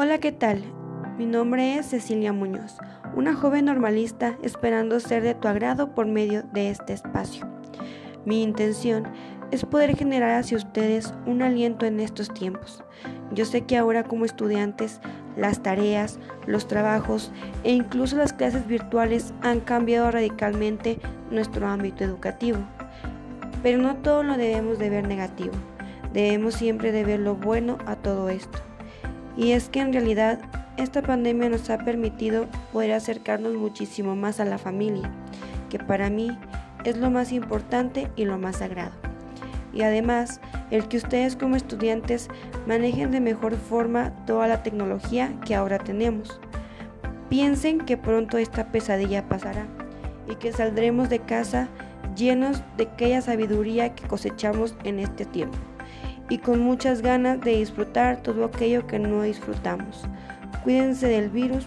Hola, ¿qué tal? Mi nombre es Cecilia Muñoz, una joven normalista esperando ser de tu agrado por medio de este espacio. Mi intención es poder generar hacia ustedes un aliento en estos tiempos. Yo sé que ahora como estudiantes las tareas, los trabajos e incluso las clases virtuales han cambiado radicalmente nuestro ámbito educativo. Pero no todo lo debemos de ver negativo. Debemos siempre de ver lo bueno a todo esto. Y es que en realidad esta pandemia nos ha permitido poder acercarnos muchísimo más a la familia, que para mí es lo más importante y lo más sagrado. Y además, el que ustedes como estudiantes manejen de mejor forma toda la tecnología que ahora tenemos. Piensen que pronto esta pesadilla pasará y que saldremos de casa llenos de aquella sabiduría que cosechamos en este tiempo y con muchas ganas de disfrutar todo aquello que no disfrutamos. Cuídense del virus